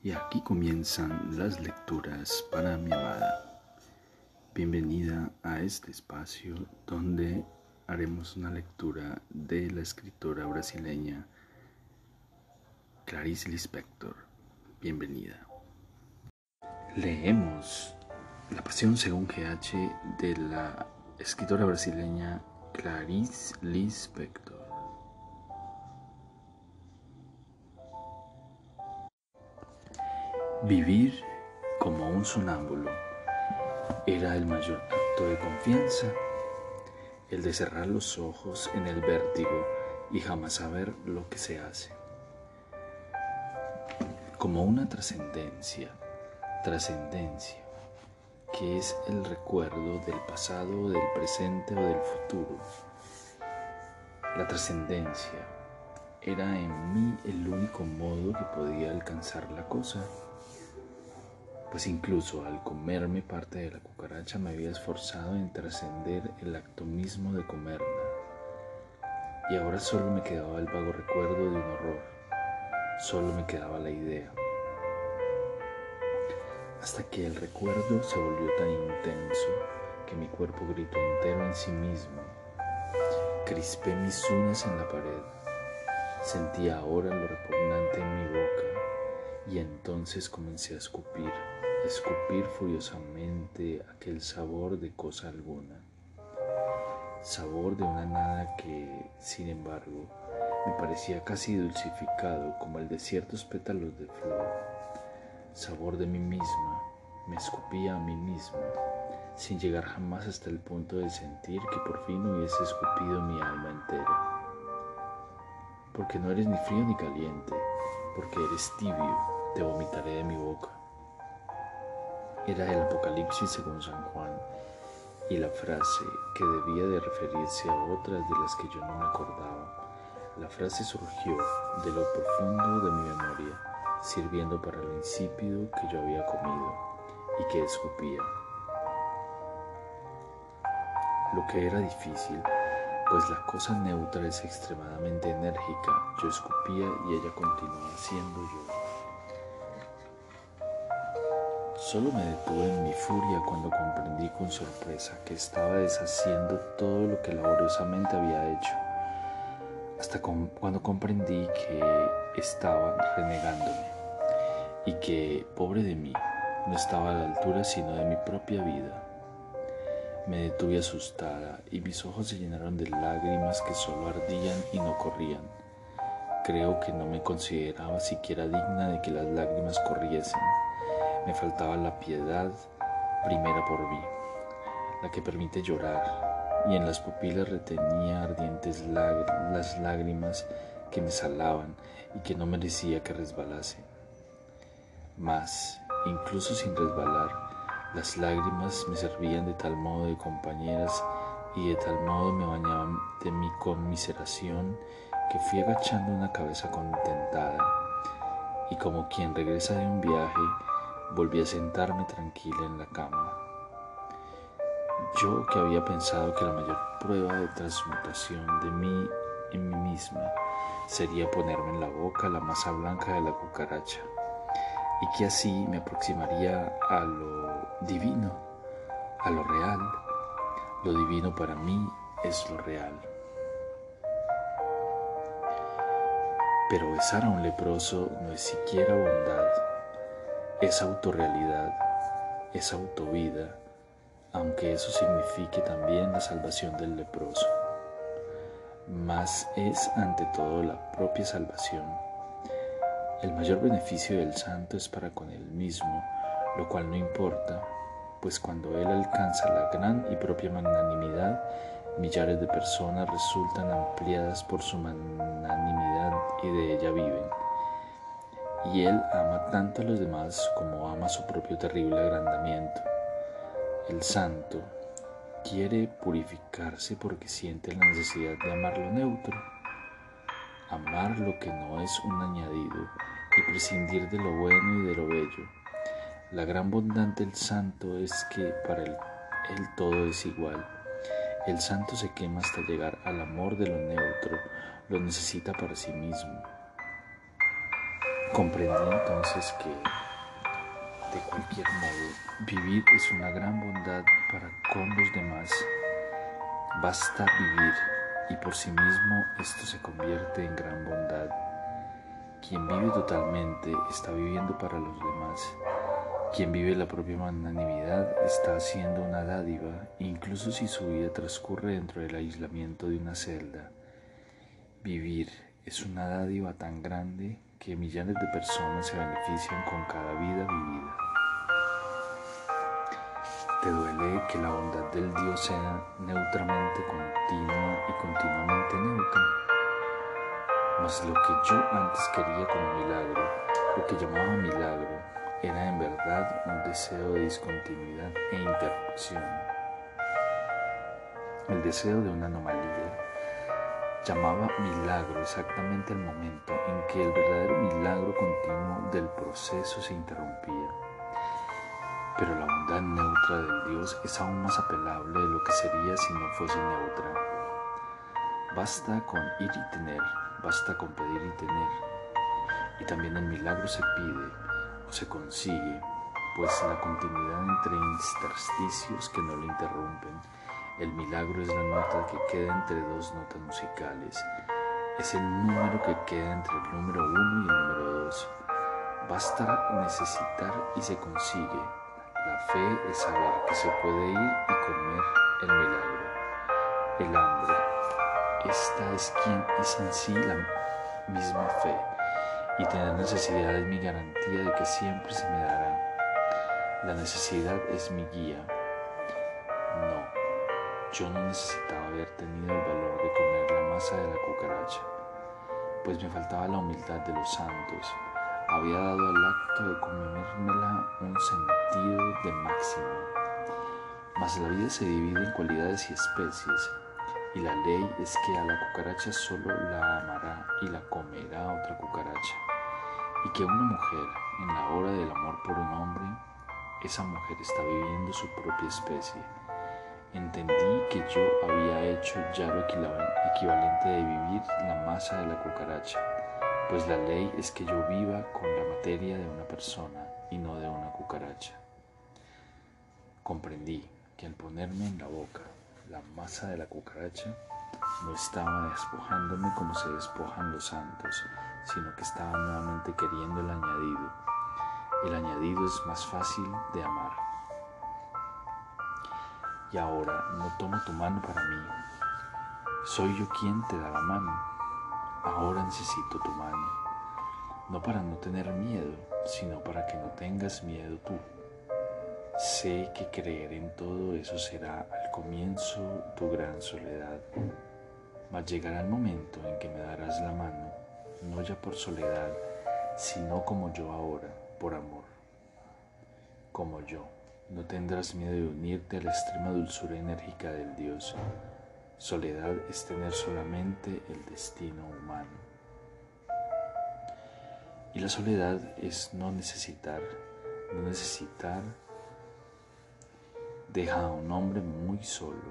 Y aquí comienzan las lecturas para mi amada. Bienvenida a este espacio donde haremos una lectura de la escritora brasileña Clarice Lispector. Bienvenida. Leemos La Pasión según GH de la escritora brasileña Clarice Lispector. Vivir como un sonámbulo era el mayor acto de confianza, el de cerrar los ojos en el vértigo y jamás saber lo que se hace. Como una trascendencia, trascendencia, que es el recuerdo del pasado, del presente o del futuro. La trascendencia era en mí el único modo que podía alcanzar la cosa pues incluso al comerme parte de la cucaracha me había esforzado en trascender el acto mismo de comerla. Y ahora solo me quedaba el vago recuerdo de un horror, solo me quedaba la idea. Hasta que el recuerdo se volvió tan intenso que mi cuerpo gritó entero en sí mismo. Crispé mis uñas en la pared. Sentía ahora lo repugnante en mi boca y entonces comencé a escupir escupir furiosamente aquel sabor de cosa alguna, sabor de una nada que, sin embargo, me parecía casi dulcificado como el de ciertos pétalos de flor, sabor de mí misma, me escupía a mí misma, sin llegar jamás hasta el punto de sentir que por fin hubiese escupido mi alma entera. Porque no eres ni frío ni caliente, porque eres tibio, te vomitaré de mi boca era el Apocalipsis según San Juan y la frase que debía de referirse a otras de las que yo no me acordaba. La frase surgió de lo profundo de mi memoria, sirviendo para lo insípido que yo había comido y que escupía. Lo que era difícil, pues la cosa neutra es extremadamente enérgica, yo escupía y ella continuaba siendo yo. Solo me detuve en mi furia cuando comprendí con sorpresa que estaba deshaciendo todo lo que laboriosamente había hecho, hasta cuando comprendí que estaba renegándome y que, pobre de mí, no estaba a la altura sino de mi propia vida. Me detuve asustada y mis ojos se llenaron de lágrimas que solo ardían y no corrían. Creo que no me consideraba siquiera digna de que las lágrimas corriesen me faltaba la piedad primera por mí, la que permite llorar, y en las pupilas retenía ardientes las lágrimas que me salaban y que no merecía que resbalase. Mas, incluso sin resbalar, las lágrimas me servían de tal modo de compañeras y de tal modo me bañaban de mi conmiseración que fui agachando una cabeza contentada y como quien regresa de un viaje Volví a sentarme tranquila en la cama. Yo que había pensado que la mayor prueba de transmutación de mí en mí misma sería ponerme en la boca la masa blanca de la cucaracha y que así me aproximaría a lo divino, a lo real. Lo divino para mí es lo real. Pero besar a un leproso no es siquiera bondad es autorrealidad, es autovida, aunque eso signifique también la salvación del leproso. Mas es ante todo la propia salvación. El mayor beneficio del santo es para con él mismo, lo cual no importa, pues cuando él alcanza la gran y propia magnanimidad, millares de personas resultan ampliadas por su magnanimidad y de ella viven y él ama tanto a los demás como ama su propio terrible agrandamiento. El santo quiere purificarse porque siente la necesidad de amar lo neutro, amar lo que no es un añadido y prescindir de lo bueno y de lo bello. La gran bondad del santo es que para él, él todo es igual. El santo se quema hasta llegar al amor de lo neutro, lo necesita para sí mismo Comprendí entonces que de cualquier modo vivir es una gran bondad para con los demás. Basta vivir y por sí mismo esto se convierte en gran bondad. Quien vive totalmente está viviendo para los demás. Quien vive la propia magnanimidad está haciendo una dádiva, incluso si su vida transcurre dentro del aislamiento de una celda. Vivir es una dádiva tan grande que millones de personas se benefician con cada vida vivida. Te duele que la bondad del Dios sea neutramente continua y continuamente neutra. Mas lo que yo antes quería como milagro, lo que llamaba milagro, era en verdad un deseo de discontinuidad e interrupción. El deseo de una anomalía llamaba milagro exactamente el momento en que el verdadero milagro continuo del proceso se interrumpía. Pero la bondad neutra del Dios es aún más apelable de lo que sería si no fuese neutra. Basta con ir y tener, basta con pedir y tener. Y también el milagro se pide o se consigue, pues la continuidad entre intersticios que no lo interrumpen. El milagro es la nota que queda entre dos notas musicales. Es el número que queda entre el número uno y el número dos. Basta necesitar y se consigue la fe es saber que se puede ir y comer el milagro. El hambre. Esta es quien es en sí la misma fe. Y tener necesidad es mi garantía de que siempre se me dará. La necesidad es mi guía. Yo no necesitaba haber tenido el valor de comer la masa de la cucaracha, pues me faltaba la humildad de los santos había dado al acto de comérmela un sentido de máximo. Mas la vida se divide en cualidades y especies, y la ley es que a la cucaracha solo la amará y la comerá otra cucaracha, y que una mujer, en la hora del amor por un hombre, esa mujer está viviendo su propia especie. Entendí que yo había hecho ya lo equivalente de vivir la masa de la cucaracha pues la ley es que yo viva con la materia de una persona y no de una cucaracha. Comprendí que al ponerme en la boca la masa de la cucaracha, no estaba despojándome como se despojan los santos, sino que estaba nuevamente queriendo el añadido. El añadido es más fácil de amar. Y ahora no tomo tu mano para mí. Soy yo quien te da la mano Ahora necesito tu mano, no para no tener miedo, sino para que no tengas miedo tú. Sé que creer en todo eso será al comienzo tu gran soledad, mas llegará el momento en que me darás la mano, no ya por soledad, sino como yo ahora, por amor. Como yo, no tendrás miedo de unirte a la extrema dulzura enérgica del Dios Soledad es tener solamente el destino humano. Y la soledad es no necesitar, no necesitar deja a un hombre muy solo,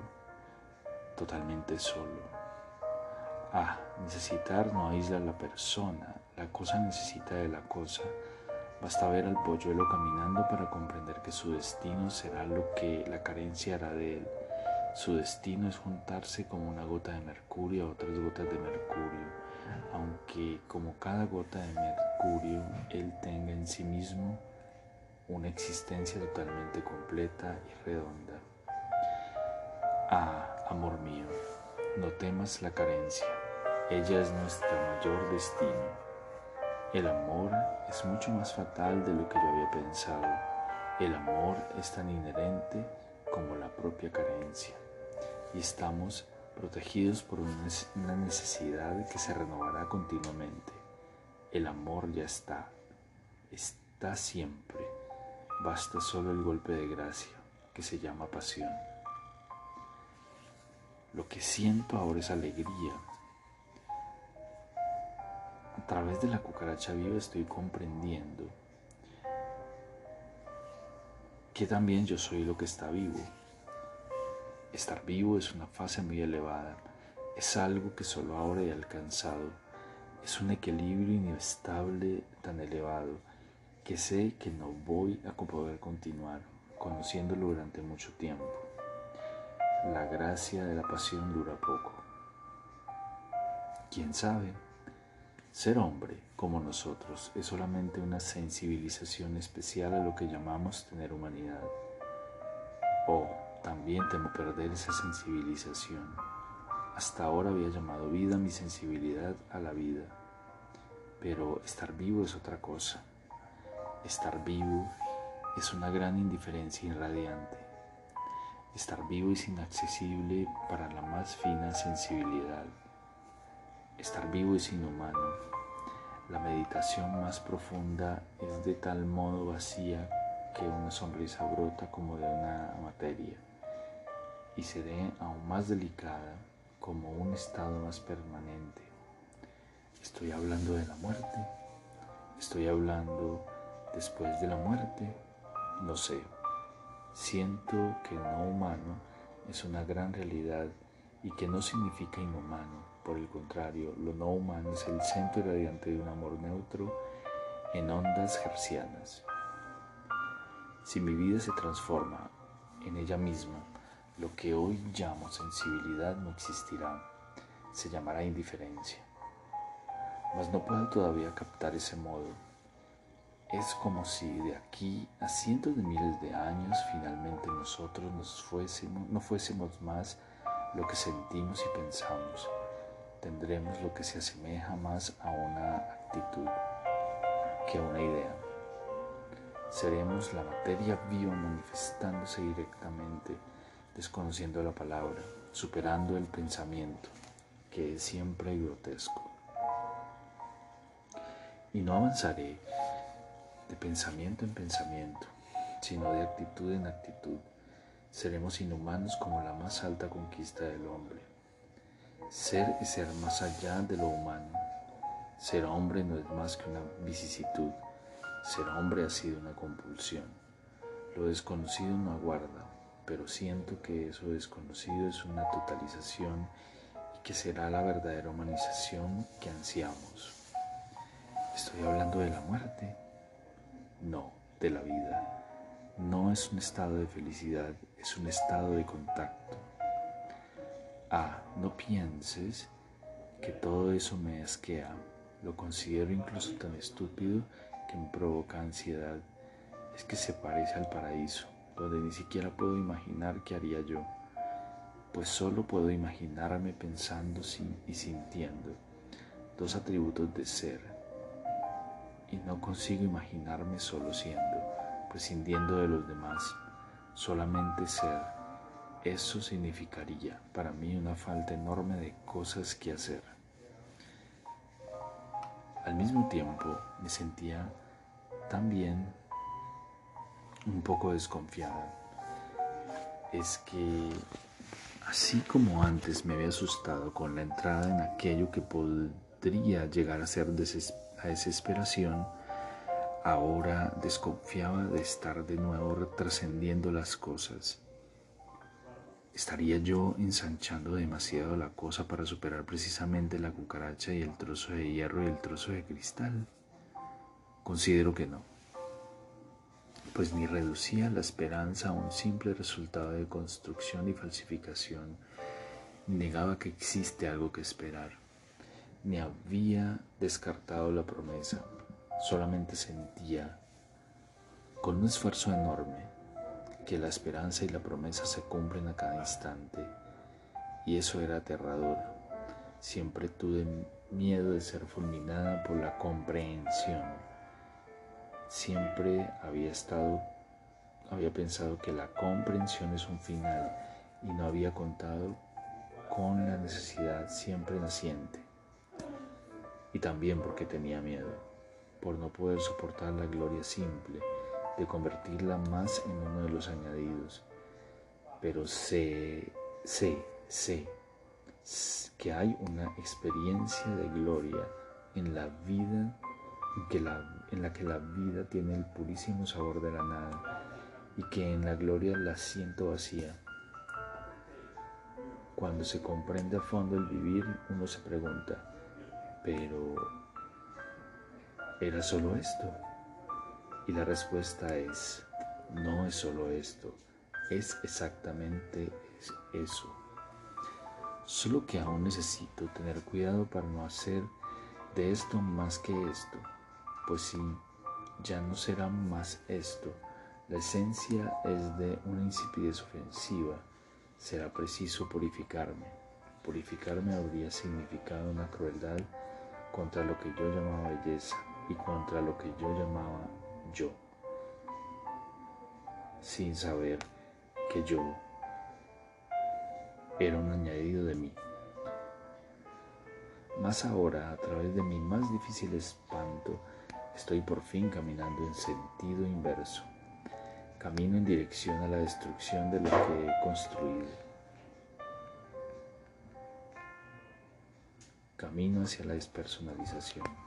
totalmente solo. Ah, necesitar no aísla a la persona, la cosa necesita de la cosa. Basta ver al polluelo caminando para comprender que su destino será lo que la carencia hará de él su destino es juntarse como una gota de mercurio a otras gotas de mercurio, aunque como cada gota de mercurio él tenga en sí mismo una existencia totalmente completa y redonda. Ah, amor mío, no temas la carencia, ella es nuestro mayor destino. El amor es mucho más fatal de lo que yo había pensado. El amor es tan inherente como la propia carencia y estamos protegidos por una necesidad que se renovará continuamente. El amor ya está, está siempre. Basta solo el golpe de gracia, que se llama pasión. Lo que siento ahora es alegría. A través de la cucaracha viva estoy comprendiendo que también yo soy lo que está vivo Estar vivo es una fase muy elevada, es algo que solo ahora he alcanzado, es un equilibrio inestable tan elevado que sé que no voy a poder continuar conociéndolo durante mucho tiempo. La gracia de la pasión dura poco. ¿Quién sabe? Ser hombre como nosotros es solamente una sensibilización especial a lo que llamamos tener humanidad. O también temo perder esa sensibilización. Hasta ahora había llamado vida mi sensibilidad a la vida. Pero estar vivo es otra cosa. Estar vivo es una gran indiferencia irradiante. Estar vivo es inaccesible para la más fina sensibilidad. Estar vivo es inhumano. La meditación más profunda es de tal modo vacía que una sonrisa brota como de una materia y se ve aún más delicada como un estado más permanente. Estoy hablando de la muerte, estoy hablando después de la muerte, no sé. Siento que no humano es una gran realidad y que no significa inhumano. Por el contrario, lo no humano es el centro irradiante de un amor neutro en ondas hercianas. Si mi vida se transforma en ella misma, lo que hoy llamo sensibilidad no existirá, se llamará indiferencia. Mas no puedo todavía captar ese modo. Es como si de aquí a cientos de miles de años finalmente nosotros nos fuésemos, no fuésemos más lo que sentimos y pensamos. Tendremos lo que se asemeja más a una actitud que a una idea. Seremos la materia viva manifestándose directamente desconociendo la palabra, superando el pensamiento, que es siempre grotesco. Y no avanzaré de pensamiento en pensamiento, sino de actitud en actitud. Seremos inhumanos como la más alta conquista del hombre. Ser es ser más allá de lo humano. Ser hombre no es más que una vicisitud. Ser hombre ha sido una compulsión. Lo desconocido no aguarda, pero siento que eso desconocido es una totalización y que será la verdadera humanización que ansiamos. ¿Estoy hablando de la muerte? No, de la vida. No es un estado de felicidad, es un estado de contacto. Ah, no pienses que todo eso me asquea. Lo considero incluso tan estúpido que me provoca ansiedad. Es que se parece al paraíso donde ni siquiera puedo imaginar qué haría yo, pues solo puedo imaginarme pensando y sintiendo, dos atributos de ser, y no consigo imaginarme solo siendo, prescindiendo de los demás, solamente ser. Eso significaría para mí una falta enorme de cosas que hacer. Al mismo tiempo me sentía tan bien un poco desconfiada es que así como antes me había asustado con la entrada en aquello que podría llegar a ser a desesperación, ahora desconfiaba de estar de nuevo trascendiendo las cosas. ¿Estaría yo ensanchando demasiado la cosa para superar precisamente la cucaracha y el trozo de hierro y el trozo de cristal? Considero que no pues ni reducía la esperanza a un simple resultado de construcción y falsificación, negaba que existe algo que esperar, ni había descartado la promesa, solamente sentía, con un esfuerzo enorme, que la esperanza y la promesa se cumplen a cada instante, y eso era aterrador. Siempre tuve miedo de ser fulminada por la comprensión Siempre había estado, había pensado que la comprensión es un final y no había contado con la necesidad siempre naciente. Y también porque tenía miedo, por no poder soportar la gloria simple, de convertirla más en uno de los añadidos. Pero sé, sé, sé que hay una experiencia de gloria en la vida que la en la que la vida tiene el purísimo sabor de la nada y que en la gloria la siento vacía. Cuando se comprende a fondo el vivir, uno se pregunta, pero ¿era solo esto? Y la respuesta es, no es solo esto, es exactamente eso. Solo que aún necesito tener cuidado para no hacer de esto más que esto, pues si ya no será más esto, la esencia es de una insipidez ofensiva, será preciso purificarme. Purificarme habría significado una crueldad contra lo que yo llamaba belleza y contra lo que yo llamaba yo, sin saber que yo era un añadido de mí. Más ahora, a través de mi más difícil espanto, estoy por fin caminando en sentido inverso. Camino en dirección a la destrucción de lo que he construido. Camino hacia la despersonalización.